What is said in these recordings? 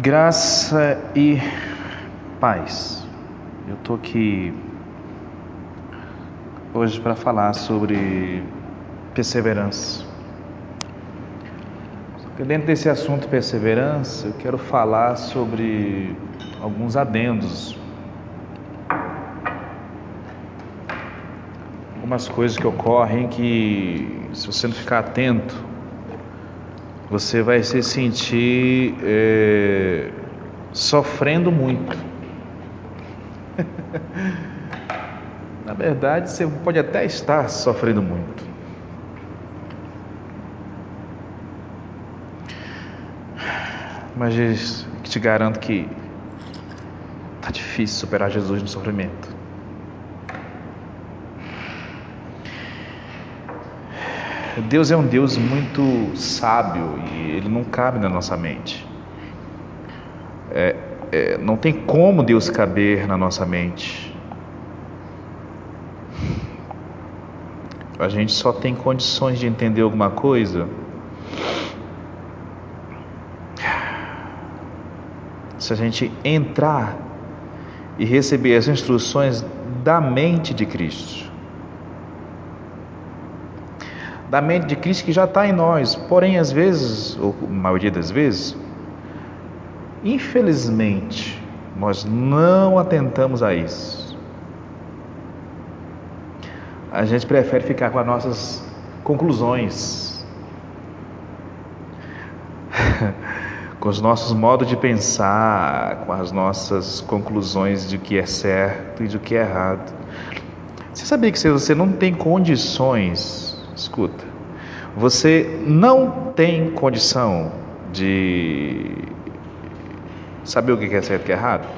Graça e paz. Eu tô aqui hoje para falar sobre perseverança. Dentro desse assunto perseverança, eu quero falar sobre alguns adendos. Algumas coisas que ocorrem que, se você não ficar atento, você vai se sentir é, sofrendo muito. Na verdade, você pode até estar sofrendo muito. Mas te garanto que está difícil superar Jesus no sofrimento. Deus é um Deus muito sábio e ele não cabe na nossa mente. É, é, não tem como Deus caber na nossa mente. A gente só tem condições de entender alguma coisa se a gente entrar e receber as instruções da mente de Cristo da mente de Cristo que já está em nós. Porém, às vezes, ou a maioria das vezes, infelizmente, nós não atentamos a isso. A gente prefere ficar com as nossas conclusões, com os nossos modos de pensar, com as nossas conclusões de o que é certo e de o que é errado. Você sabia que se você não tem condições Escuta, você não tem condição de saber o que é certo e o que é errado?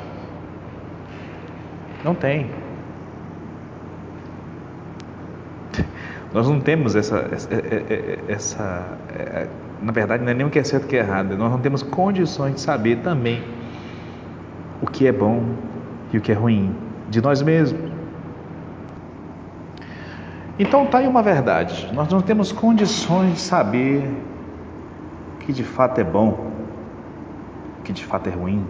Não tem. Nós não temos essa, essa, é, é, essa, é, na verdade, não é nem o que é certo e o que é errado. Nós não temos condições de saber também o que é bom e o que é ruim de nós mesmos. Então está aí uma verdade. Nós não temos condições de saber que de fato é bom, que de fato é ruim.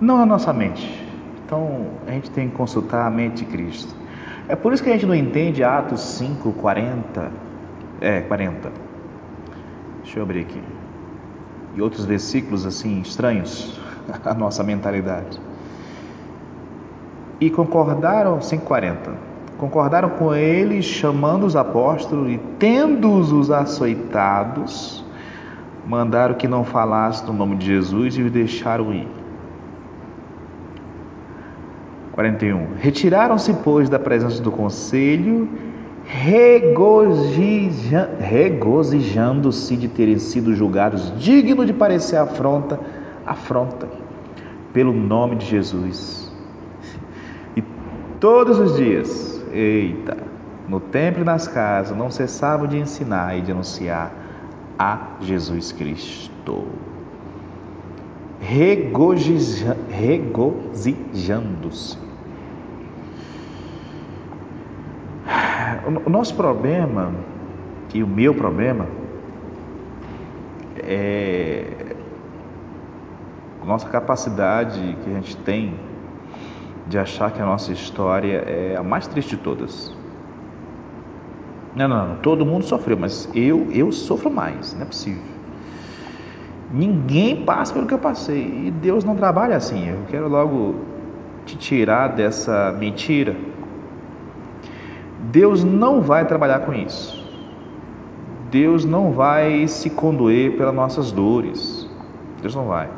Não a nossa mente. Então a gente tem que consultar a mente de Cristo. É por isso que a gente não entende Atos 5, 40. É, 40. Deixa eu abrir aqui. E outros versículos assim estranhos à nossa mentalidade. E concordaram, 540, concordaram com ele, chamando os apóstolos e, tendo-os açoitados, mandaram que não falasse no nome de Jesus e os deixaram ir. 41. Retiraram-se, pois, da presença do conselho, regozijando-se de terem sido julgados dignos de parecer afronta, afronta, pelo nome de Jesus Todos os dias, eita, no templo e nas casas, não cessavam de ensinar e de anunciar a Jesus Cristo. Regozijando-se. O nosso problema, e o meu problema, é nossa capacidade que a gente tem de achar que a nossa história é a mais triste de todas. Não, não, não, todo mundo sofreu, mas eu, eu sofro mais, não é possível. Ninguém passa pelo que eu passei e Deus não trabalha assim. Eu quero logo te tirar dessa mentira. Deus não vai trabalhar com isso. Deus não vai se condoer pelas nossas dores. Deus não vai.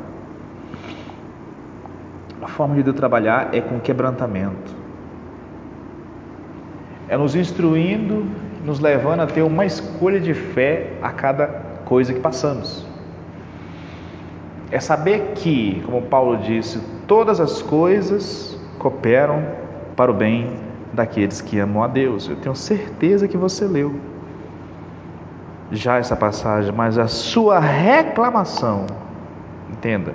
A forma de Deus trabalhar é com quebrantamento. É nos instruindo, nos levando a ter uma escolha de fé a cada coisa que passamos. É saber que, como Paulo disse, todas as coisas cooperam para o bem daqueles que amam a Deus. Eu tenho certeza que você leu já essa passagem, mas a sua reclamação, entenda,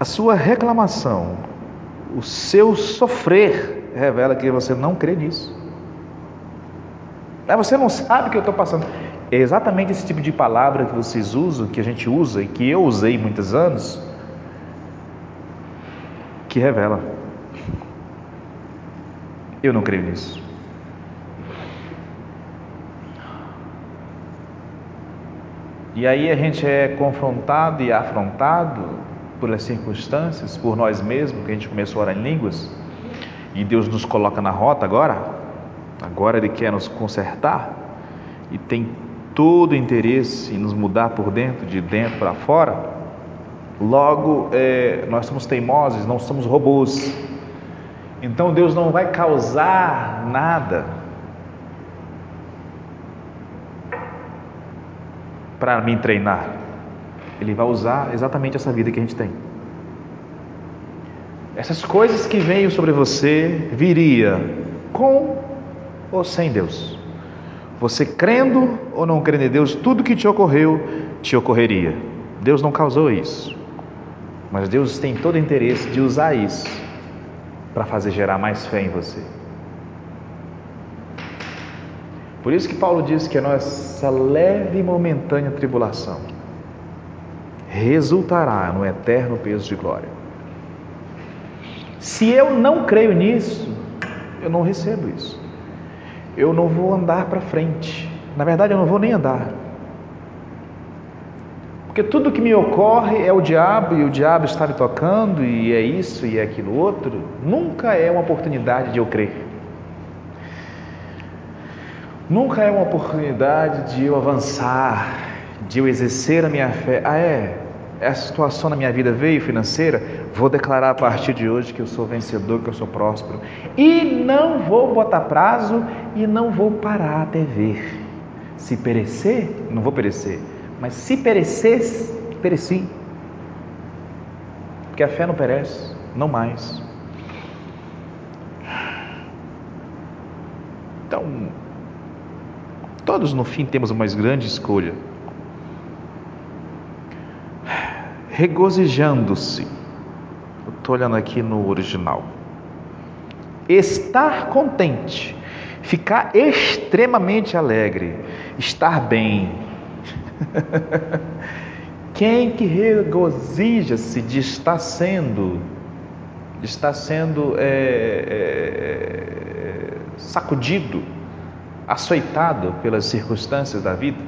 a sua reclamação, o seu sofrer, revela que você não crê nisso. Você não sabe o que eu estou passando. É exatamente esse tipo de palavra que vocês usam, que a gente usa e que eu usei muitos anos, que revela. Eu não creio nisso. E aí a gente é confrontado e afrontado pelas circunstâncias, por nós mesmos, que a gente começou a orar em línguas, e Deus nos coloca na rota agora, agora Ele quer nos consertar, e tem todo o interesse em nos mudar por dentro, de dentro para fora. Logo, é, nós somos teimosos, não somos robôs. Então Deus não vai causar nada para me treinar. Ele vai usar exatamente essa vida que a gente tem. Essas coisas que veio sobre você viria com ou sem Deus. Você crendo ou não crendo em Deus, tudo que te ocorreu te ocorreria. Deus não causou isso. Mas Deus tem todo o interesse de usar isso para fazer gerar mais fé em você. Por isso que Paulo diz que a nossa leve e momentânea tribulação resultará no eterno peso de glória. Se eu não creio nisso, eu não recebo isso. Eu não vou andar para frente. Na verdade, eu não vou nem andar. Porque tudo que me ocorre é o diabo e o diabo está me tocando e é isso e é aquilo outro. Nunca é uma oportunidade de eu crer. Nunca é uma oportunidade de eu avançar, de eu exercer a minha fé. Ah, é? Essa situação na minha vida veio financeira? Vou declarar a partir de hoje que eu sou vencedor, que eu sou próspero. E não vou botar prazo e não vou parar até ver. Se perecer, não vou perecer. Mas se perecer, pereci. Porque a fé não perece, não mais. Então, Todos no fim temos uma grande escolha. Regozijando-se. Estou olhando aqui no original. Estar contente. Ficar extremamente alegre. Estar bem. Quem que regozija-se de estar sendo, de estar sendo é, é, sacudido açoitado pelas circunstâncias da vida.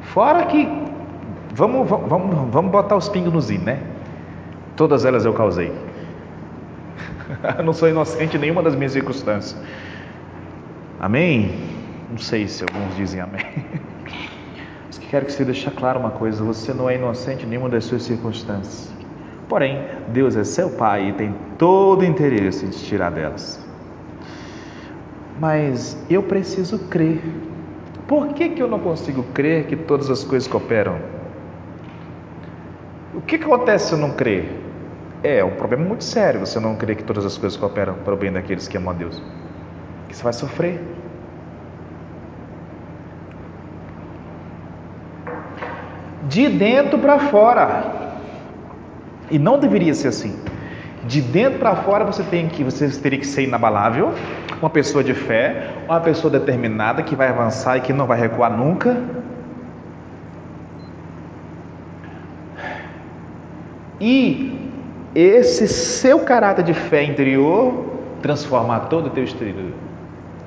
Fora que vamos, vamos, vamos botar os pingos nos i, né? Todas elas eu causei. não sou inocente em nenhuma das minhas circunstâncias. Amém? Não sei se alguns dizem amém. Mas que quero que você deixe claro uma coisa: você não é inocente em nenhuma das suas circunstâncias. Porém, Deus é seu Pai e tem todo o interesse em te tirar delas mas eu preciso crer. Por que, que eu não consigo crer que todas as coisas cooperam? O que, acontece se eu não crer? É, é um problema muito sério você não crer que todas as coisas cooperam para o bem daqueles que amam a Deus. Que você vai sofrer. De dentro para fora. E não deveria ser assim. De dentro para fora você tem que você teria que ser inabalável, uma pessoa de fé, uma pessoa determinada que vai avançar e que não vai recuar nunca. E esse seu caráter de fé interior transformar todo o teu exterior.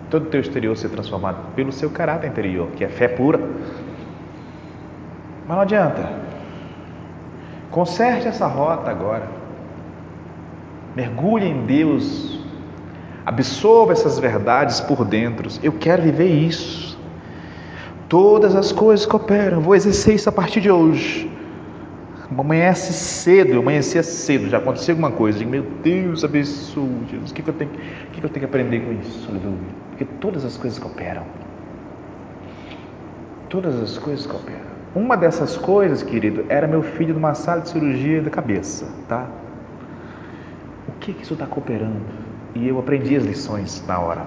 Todo o teu exterior ser transformado pelo seu caráter interior, que é fé pura. Mas não adianta. Conserte essa rota agora. Mergulhe em Deus. Absorva essas verdades por dentro. Eu quero viver isso. Todas as coisas cooperam. Vou exercer isso a partir de hoje. Amanhece cedo, amanhecia cedo, já aconteceu alguma coisa. Digo, meu Deus, abençoe, Jesus. O que, que, eu tenho, o que, que eu tenho que aprender com isso? Aleluia. Porque todas as coisas cooperam. Todas as coisas cooperam. Uma dessas coisas, querido, era meu filho numa sala de cirurgia da cabeça, tá? que, que isso está cooperando? E eu aprendi as lições na hora.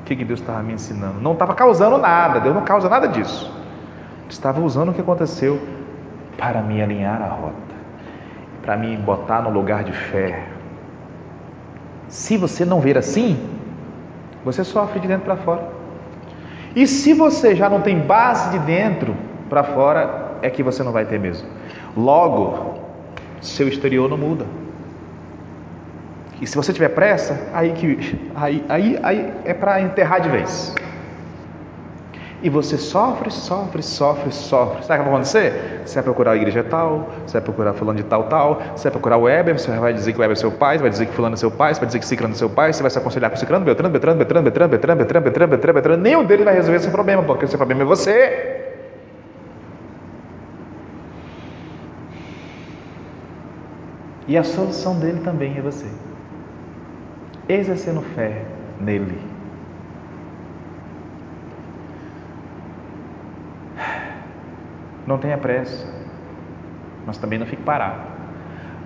O que, que Deus estava me ensinando? Não estava causando nada, Deus não causa nada disso. Estava usando o que aconteceu para me alinhar a rota, para me botar no lugar de fé. Se você não ver assim, você sofre de dentro para fora. E se você já não tem base de dentro para fora, é que você não vai ter mesmo. Logo, seu exterior não muda. E se você tiver pressa, aí que aí, aí, aí é para enterrar de vez. E você sofre, sofre, sofre, sofre. Sabe o que vai acontecer? Você vai procurar a igreja tal, você vai procurar fulano de tal, tal, você vai procurar o Weber, você vai dizer que o Weber é seu pai, vai dizer que fulano é seu pai, vai dizer que Ciclano é seu pai, você vai se aconselhar com Ciclano, Beltrano, Beltrano, Beltrano, Beltrano, Beltrano, Beltrano, Beltrano, Beltrano, Beltrano. Nenhum deles vai resolver esse problema, porque esse problema é você. E a solução dele também é você. Exercendo fé nele. Não tenha pressa, mas também não fique parado.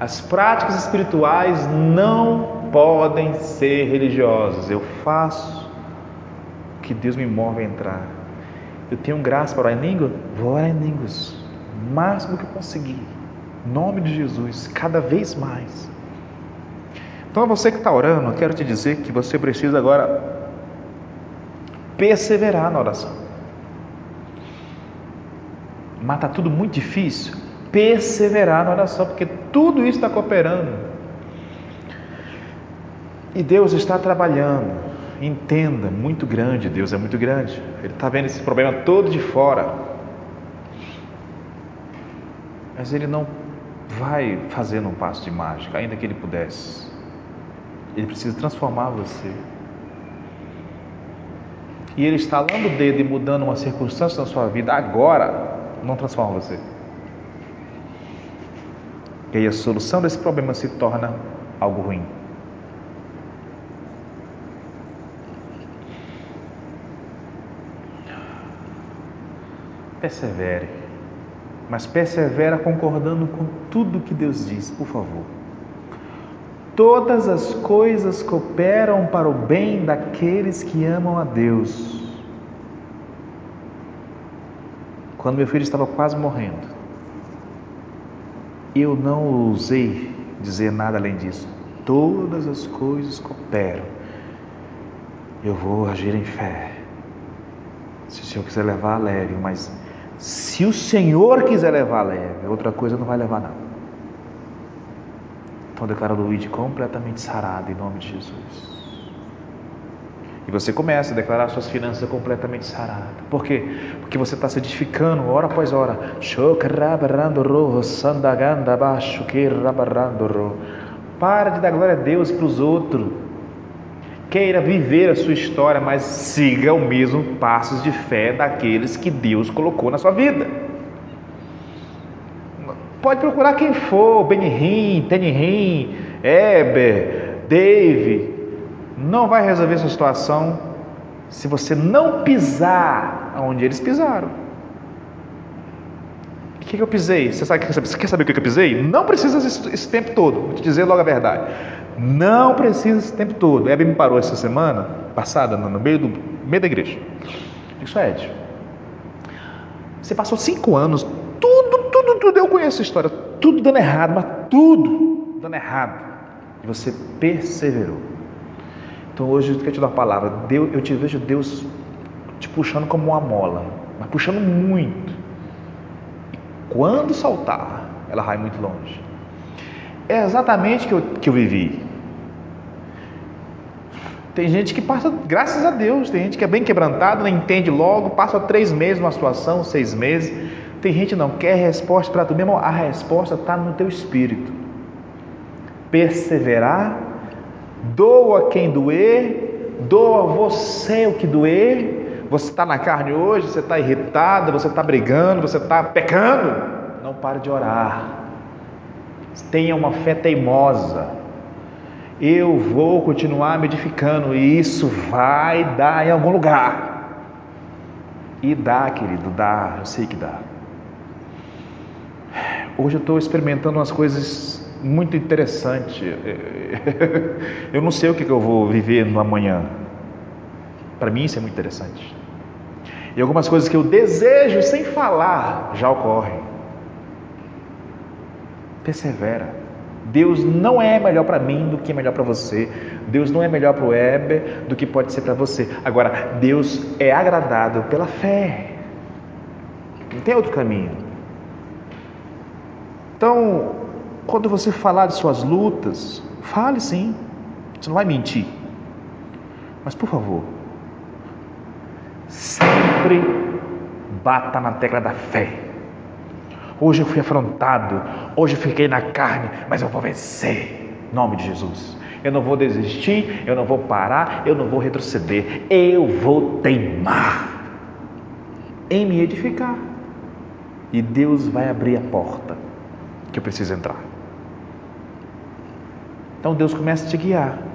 As práticas espirituais não podem ser religiosas. Eu faço o que Deus me move a entrar. Eu tenho graça para orar em língua? Vou orar em línguas. Máximo que eu conseguir. Em nome de Jesus, cada vez mais. Então, você que está orando, eu quero te dizer que você precisa agora perseverar na oração mas está tudo muito difícil, perseverar na oração, porque tudo isso está cooperando. E Deus está trabalhando. Entenda, muito grande, Deus é muito grande. Ele está vendo esse problema todo de fora. Mas Ele não vai fazendo um passo de mágica, ainda que Ele pudesse. Ele precisa transformar você. E Ele está lá no dedo e mudando uma circunstância na sua vida agora, não transforma você. E aí a solução desse problema se torna algo ruim. Persevere, mas persevera concordando com tudo que Deus diz, por favor. Todas as coisas cooperam para o bem daqueles que amam a Deus quando meu filho estava quase morrendo, eu não ousei dizer nada além disso. Todas as coisas cooperam. Eu vou agir em fé. Se o Senhor quiser levar, leve, mas se o Senhor quiser levar, leve. Outra coisa não vai levar, não. Então declara Luíde completamente sarado em nome de Jesus. E você começa a declarar suas finanças completamente saradas. Por quê? Porque você está se edificando hora após hora. Para de dar glória a Deus para os outros. Queira viver a sua história, mas siga o mesmo passos de fé daqueles que Deus colocou na sua vida. Pode procurar quem for, Benihim, Tenihim, Eber, Dave, não vai resolver essa situação se você não pisar onde eles pisaram. O que, que eu pisei? Você, sabe, você quer saber o que eu pisei? Não precisa esse, esse tempo todo, vou te dizer logo a verdade. Não precisa esse tempo todo. Hebe me parou essa semana passada, no meio, do, meio da igreja. Isso é Ed. Você passou cinco anos, tudo, tudo, tudo, eu conheço a história, tudo dando errado, mas tudo dando errado. E você perseverou. Então hoje eu quero te dar uma palavra. Deus, eu te vejo Deus te puxando como uma mola, mas puxando muito. E quando saltar, ela vai muito longe. É exatamente o que eu, que eu vivi. Tem gente que passa, graças a Deus, tem gente que é bem quebrantado, não entende logo, passa três meses numa situação, seis meses. Tem gente que não quer resposta para tu mesmo, a resposta está no teu espírito. Perseverar Doa quem doer, doa você o que doer. Você está na carne hoje, você está irritado, você está brigando, você está pecando. Não pare de orar. Tenha uma fé teimosa. Eu vou continuar me edificando e isso vai dar em algum lugar. E dá, querido, dá, eu sei que dá. Hoje eu estou experimentando umas coisas muito interessante. Eu não sei o que eu vou viver no amanhã. Para mim isso é muito interessante. E algumas coisas que eu desejo sem falar já ocorrem. Persevera, Deus não é melhor para mim do que é melhor para você. Deus não é melhor para o Heber do que pode ser para você. Agora, Deus é agradado pela fé. Não tem outro caminho. Então, quando você falar de suas lutas, fale sim. Você não vai mentir. Mas, por favor, sempre bata na tecla da fé. Hoje eu fui afrontado, hoje eu fiquei na carne, mas eu vou vencer. Em nome de Jesus. Eu não vou desistir, eu não vou parar, eu não vou retroceder. Eu vou teimar em me edificar. E Deus vai abrir a porta que eu preciso entrar. Então Deus começa a te guiar.